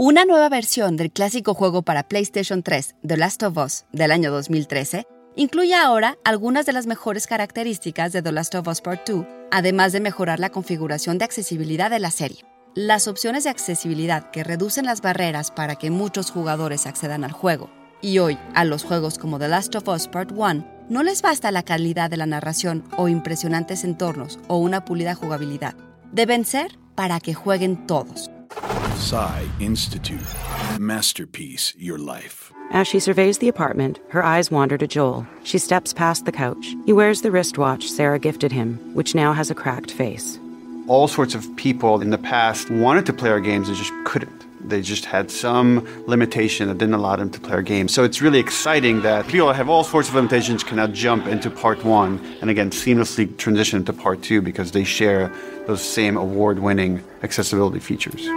Una nueva versión del clásico juego para PlayStation 3, The Last of Us, del año 2013, incluye ahora algunas de las mejores características de The Last of Us Part 2, además de mejorar la configuración de accesibilidad de la serie. Las opciones de accesibilidad que reducen las barreras para que muchos jugadores accedan al juego, y hoy a los juegos como The Last of Us Part 1, no les basta la calidad de la narración o impresionantes entornos o una pulida jugabilidad. Deben ser para que jueguen todos. Psy Institute. Masterpiece Your Life. As she surveys the apartment, her eyes wander to Joel. She steps past the couch. He wears the wristwatch Sarah gifted him, which now has a cracked face. All sorts of people in the past wanted to play our games and just couldn't. They just had some limitation that didn't allow them to play our games. So it's really exciting that people that have all sorts of limitations can now jump into part one and again seamlessly transition to part two because they share those same award winning accessibility features.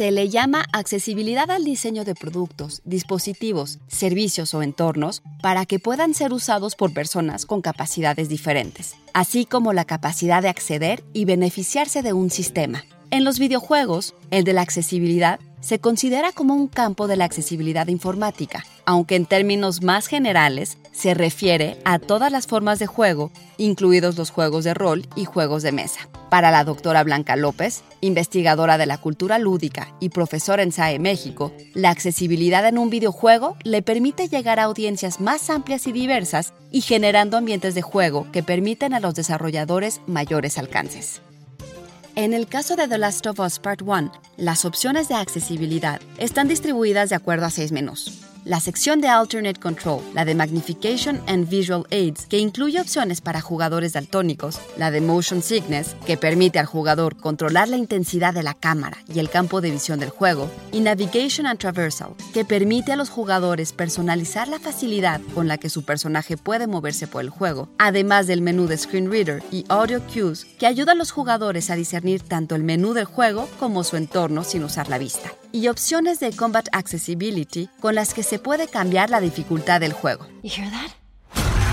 Se le llama accesibilidad al diseño de productos, dispositivos, servicios o entornos para que puedan ser usados por personas con capacidades diferentes, así como la capacidad de acceder y beneficiarse de un sistema. En los videojuegos, el de la accesibilidad se considera como un campo de la accesibilidad informática, aunque en términos más generales se refiere a todas las formas de juego, incluidos los juegos de rol y juegos de mesa. Para la doctora Blanca López, investigadora de la cultura lúdica y profesora en SAE México, la accesibilidad en un videojuego le permite llegar a audiencias más amplias y diversas y generando ambientes de juego que permiten a los desarrolladores mayores alcances. En el caso de The Last of Us Part 1, las opciones de accesibilidad están distribuidas de acuerdo a seis menús. La sección de Alternate Control, la de Magnification and Visual Aids, que incluye opciones para jugadores daltónicos, la de Motion Sickness, que permite al jugador controlar la intensidad de la cámara y el campo de visión del juego, y Navigation and Traversal, que permite a los jugadores personalizar la facilidad con la que su personaje puede moverse por el juego, además del menú de Screen Reader y Audio Cues, que ayuda a los jugadores a discernir tanto el menú del juego como su entorno sin usar la vista y opciones de Combat Accessibility con las que se puede cambiar la dificultad del juego. You hear that?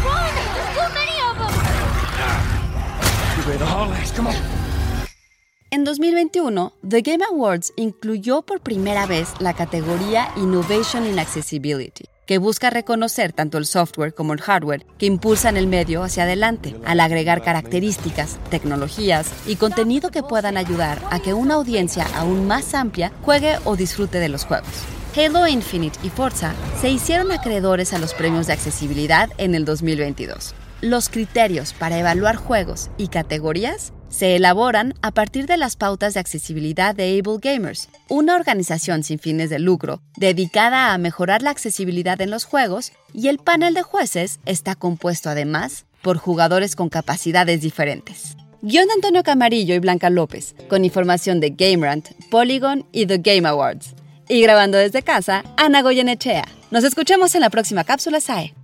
Run! There's too many of them! En 2021, The Game Awards incluyó por primera vez la categoría Innovation in Accessibility, que busca reconocer tanto el software como el hardware que impulsan el medio hacia adelante, al agregar características, tecnologías y contenido que puedan ayudar a que una audiencia aún más amplia juegue o disfrute de los juegos. Halo Infinite y Forza se hicieron acreedores a los premios de accesibilidad en el 2022. Los criterios para evaluar juegos y categorías se elaboran a partir de las pautas de accesibilidad de Able Gamers, una organización sin fines de lucro dedicada a mejorar la accesibilidad en los juegos, y el panel de jueces está compuesto además por jugadores con capacidades diferentes. Guión de Antonio Camarillo y Blanca López, con información de GameRant, Polygon y The Game Awards. Y grabando desde casa, Ana Goyenechea. Nos escuchamos en la próxima cápsula SAE.